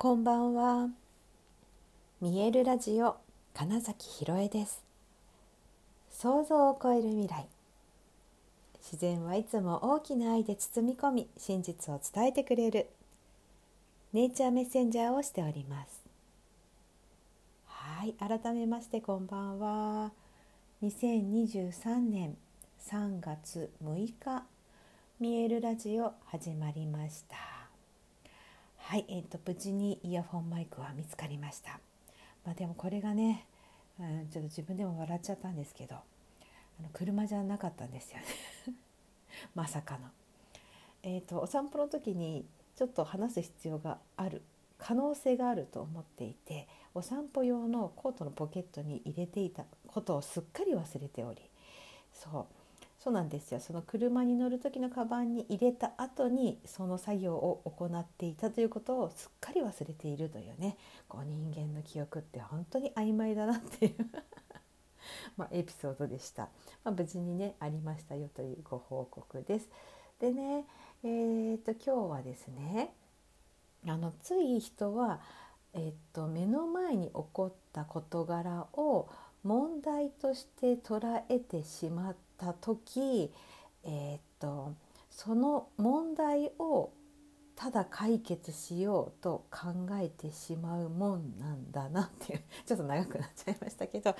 こんばんは。見えるラジオ金崎ひろえです。想像を超える未来。自然はいつも大きな愛で包み込み、真実を伝えてくれるネイチャーメッセンジャーをしております。はい、改めましてこんばんは。2023年3月6日、見えるラジオ始まりました。はい、えーと、無事にイヤホンマイクは見つかりました。まあ、でもこれがね、うん、ちょっと自分でも笑っちゃったんですけどあの車じゃなかったんですよね まさかの。えーと、お散歩の時にちょっと話す必要がある可能性があると思っていてお散歩用のコートのポケットに入れていたことをすっかり忘れておりそうそうなんですよ。その車に乗る時のカバンに入れた後にその作業を行っていたということをすっかり忘れているというね。こう人間の記憶って本当に曖昧だなっていう。ま、エピソードでした、まあ、無事にねありましたよというご報告です。でねえー、っと今日はですねあのつい人は、えー、っと目の前に起こった事柄を問題として捉えてしまった時、えー、っとその問題をただ解決しようと考えてしまうもんなんだなっていう ちょっと長くなっちゃいましたけど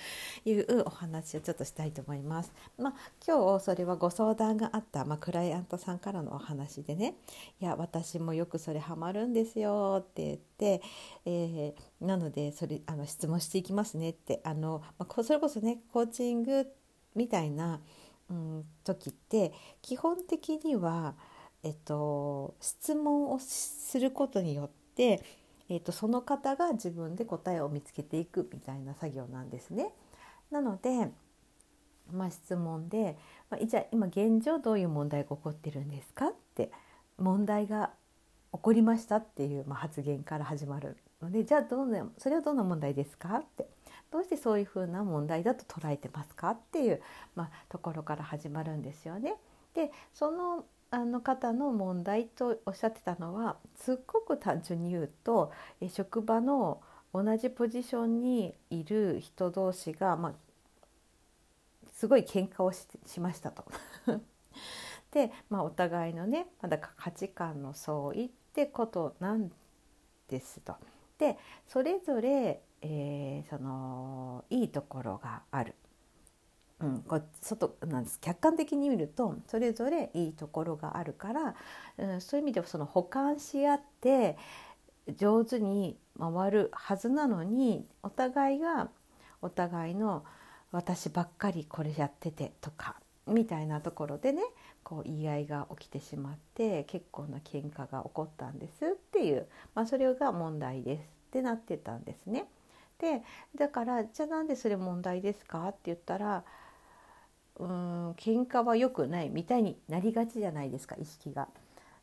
いうお話をちょっとしたいと思います。まあ、今日それはご相談があった、まあ、クライアントさんからのお話でね「いや私もよくそれハマるんですよ」って言って、えー、なのでそれあの質問していきますねってあの、まあ、それこそねコーチングみたいな、うん、時って基本的にはえっと、質問をすることによって、えっと、その方が自分で答えを見つけていくみたいな作業なんですね。なので、まあ、質問で、まあ、じゃあ今現状どういう問題が起こってるんですかって問題が起こりましたっていう、まあ、発言から始まるのでじゃあどんなそれはどんな問題ですかってどうしてそういうふうな問題だと捉えてますかっていう、まあ、ところから始まるんですよね。でそのあの方の問題とおっしゃってたのはすっごく単純に言うと職場の同じポジションにいる人同士が、まあ、すごい喧嘩をししましたと。で、まあ、お互いのねまだ価値観の相違ってことなんですと。でそれぞれ、えー、そのいいところがある。うん、こ外なんです客観的に見るとそれぞれいいところがあるから、うん、そういう意味ではその補完し合って上手に回るはずなのにお互いがお互いの「私ばっかりこれやってて」とかみたいなところでねこう言い合いが起きてしまって結構な喧嘩が起こったんですっていう、まあ、それが問題ですってなってたんですね。でだからじゃあなんでそれ問題ですか？って言ったらうーん喧嘩は良くないみたいになりがちじゃないですか意識が。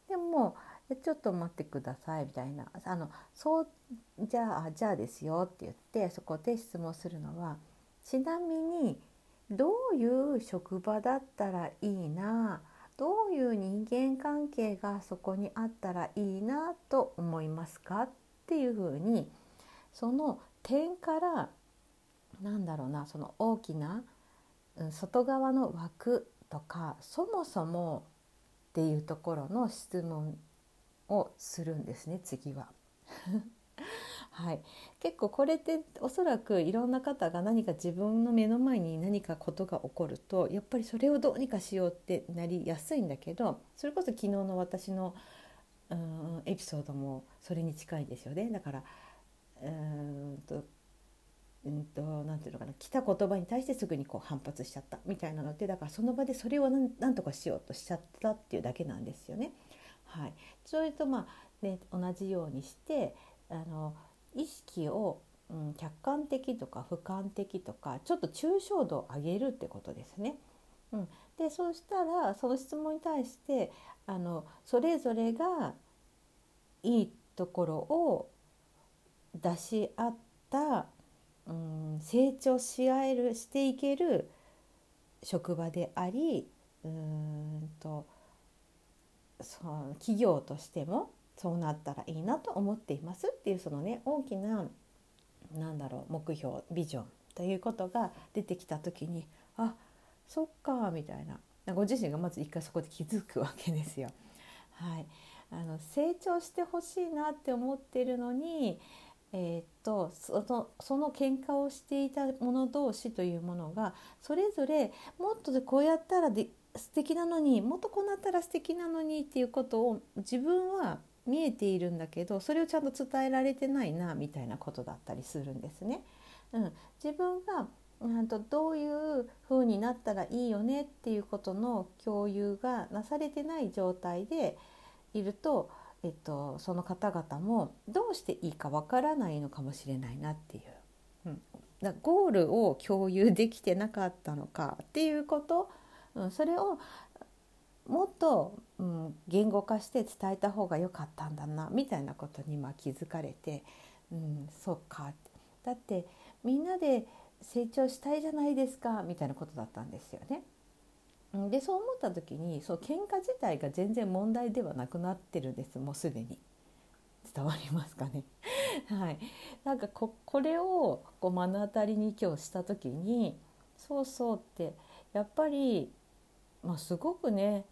でもちょっと待ってくださいみたいな。あのそうじゃあじゃあですよって言ってそこで質問するのはちなみにどういう職場だったらいいな？どういう人間関係がそこにあったらいいな？と思いますか？っていうふうにその点からなんだろうなその大きな外側の枠とかそもそもっていうところの質問をするんですね次は。はい、結構これっておそらくいろんな方が何か自分の目の前に何かことが起こるとやっぱりそれをどうにかしようってなりやすいんだけどそれこそ昨日の私のうんエピソードもそれに近いですよねだからうんとうんと、なんていうのかな来た言葉に対してすぐにこう反発しちゃったみたいなのってだからその場でそれを何とかしようとしちゃったっていうだけなんですよね。はい、それとまあ、ね、同じようにしてあの意識を、うん、客観的とか俯瞰的とかちょっと抽象度を上げるってことですね。うん、でそうしたらその質問に対してあのそれぞれがいいところを出し合ったうん成長し合えるしていける職場でありうんとその企業としてもそうなったらいいなと思っていますっていうそのね大きななんだろう目標ビジョンということが出てきた時にあそっかみたいなご自身がまず一回そこで気づくわけですよ。はい、あの成長してほしいなって思ってるのに、えー、っとそのその喧嘩をしていた者同士というものがそれぞれもっとこうやったらで素敵なのにもっとこうなったら素敵なのにっていうことを自分は見えているんだけどそれをちゃんと伝えられてないなみたいなことだったりするんですね。うん、自分がんとどういう風になったらいいよねっていうことの共有がなされてない状態でいると、えっと、その方々もどうしていいかわからないのかもしれないなっていう、うん、だゴールを共有できてなかったのかっていうこと、うん、それをもっと、うん、言語化して伝えた方が良かったんだなみたいなことにま気づかれて、うん、そうか。だってみんなで成長したいじゃないですかみたいなことだったんですよね。でそう思った時にそう喧嘩自体が全然問題ではなくなってるんですもうすでに伝わりますかね はい、なんかここれをこう目の当たりに今日した時にそうそうってやっぱり、まあ、すごくね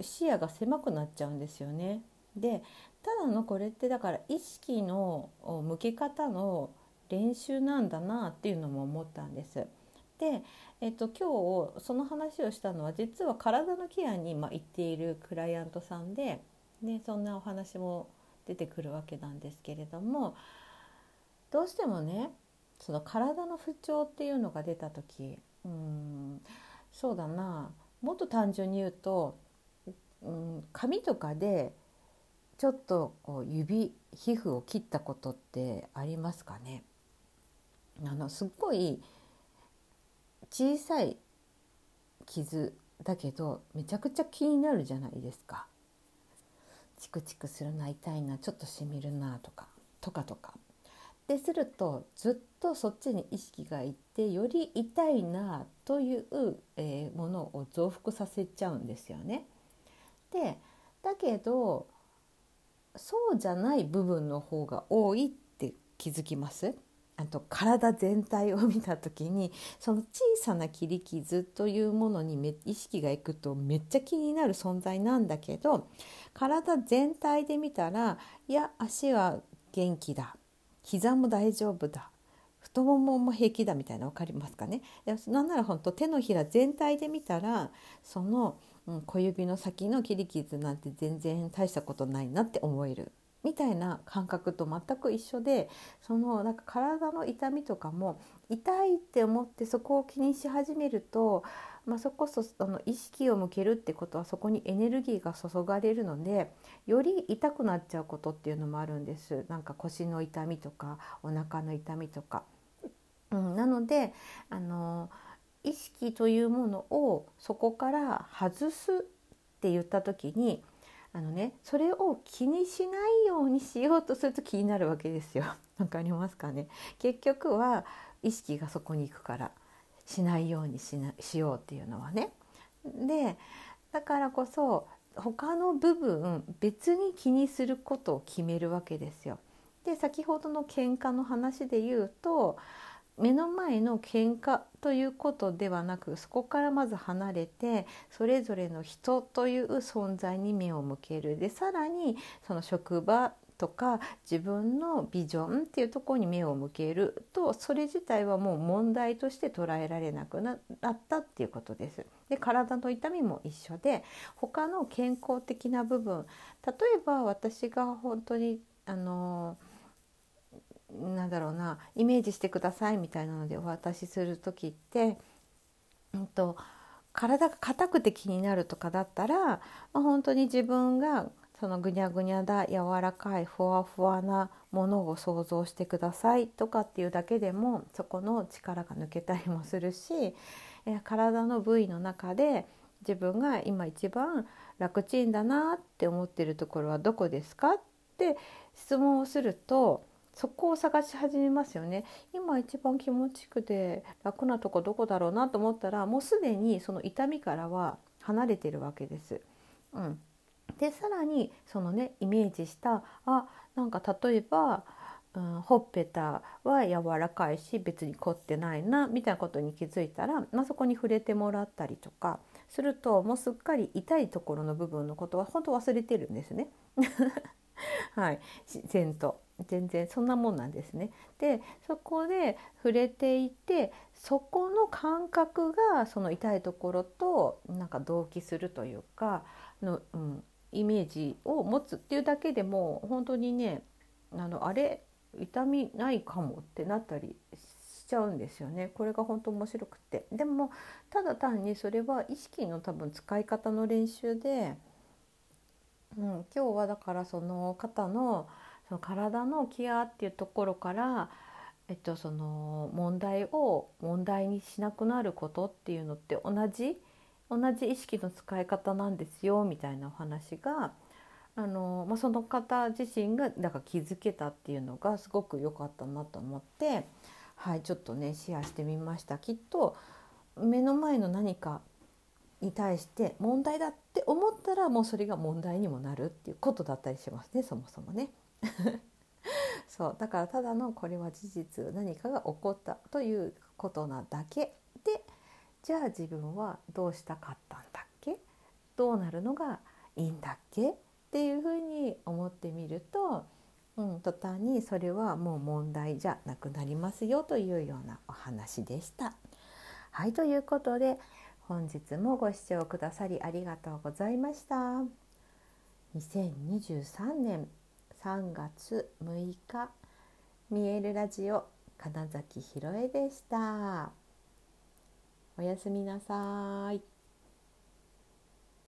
視野が狭くなっちゃうんですよね。でただのこれってだから意識の向け方の練習なんだなっていうのも思ったんです。で、えっと、今日その話をしたのは実は体のケアに今行っているクライアントさんで、ね、そんなお話も出てくるわけなんですけれどもどうしてもねその体の不調っていうのが出た時うんそうだなもっと単純に言うと、うん、髪とかでちょっとこう指皮膚を切ったことってありますかね？あのすっごい小さい傷だけどめちゃくちゃ気になるじゃないですか。チクチクするな痛いなちょっとしみるなとかとかとか。でするとずっとそっちに意識がいってより痛いなという、え、ものを増幅させちゃうんですよね。でだけどそうじゃない部分の方が多いって気づきます？あと体全体を見た時に その小さな切り傷というものに意識がいくとめっちゃ気になる存在なんだけど体全体で見たらいや足は元気だ。膝も大丈夫だ。太ももも平気だみたいな分かりますかね？なんなら本当手のひら全体で見たらその、うん、小指の先の切り傷なんて全然大したことないなって思える。みたいな感覚と全く一緒でそのなんか体の痛みとかも痛いって思ってそこを気にし始めると、まあ、そこそあの意識を向けるってことはそこにエネルギーが注がれるのでより痛くなっちゃうことっていうのもあるんですなんか腰の痛みとかお腹の痛みとか。うん、なのであの意識というものをそこから外すって言った時にあのねそれを気にしないようにしようとすると気になるわけですよ。わかりますかね？結局は意識がそこに行くからしないようにしなしようっていうのはね。でだからこそ他の部分別に気にすることを決めるわけですよ。で先ほどの喧嘩の話で言うと目の前の喧嘩ということではなくそこからまず離れてそれぞれの人という存在に目を向ける。でさらにその職場とか自分のビジョンっていうところに目を向ける。とそれ自体はもう問題として捉えられなくなったっていうことです。で体の痛みも一緒で他の健康的な部分。例えば私が本当にあのなんだろうなイメージしてくださいみたいなのでお渡しする時って、うんと、体が硬くて気になるとかだったら、まあ、本当に自分がそのぐにゃぐにゃだ柔らかいふわふわなものを想像してくださいとかっていうだけでもそこの力が抜けたりもするし、え体の部位の中で自分が今一番楽ちんだなって思ってるところはどこですかって質問をするとそこを探し始めますよね今一番気持ちよくて楽なとこどこだろうなと思ったらもうすでにその痛みからは離れてるわけです。うん、でさらにそのねイメージしたあなんか例えば、うん、ほっぺたは柔らかいし別に凝ってないなみたいなことに気づいたら、まあ、そこに触れてもらったりとかするともうすっかり痛いところの部分のことは本当忘れてるんですね。はい自然と全然そんなもんなんですね。でそこで触れていてそこの感覚がその痛いところとなんか同期するというかの、うん、イメージを持つっていうだけでも本当にねあのあれ痛みないかもってなったりしちゃうんですよねこれが本当面白くてでもただ単にそれは意識の多分使い方の練習で、うん、今日はだからその方のその体のケアっていうところから、えっと、その問題を問題にしなくなることっていうのって同じ同じ意識の使い方なんですよみたいなお話があの、まあ、その方自身がだから気づけたっていうのがすごく良かったなと思って、はい、ちょっとねシェアしてみました。きっと目の前の何かに対して問題だって思ったらもうそれが問題にもなるっていうことだったりしますねそもそもね。そうだからただのこれは事実何かが起こったということなだけでじゃあ自分はどうしたかったんだっけ？どうなるのがいいんだっけ？っていうふうに思ってみると、うん、途端にそれはもう問題じゃなくなりますよというようなお話でした。はいということで本日もご視聴くださりありがとうございました。2023年3月6日見えるラジオ金崎ひろえでした。おやすみなさい。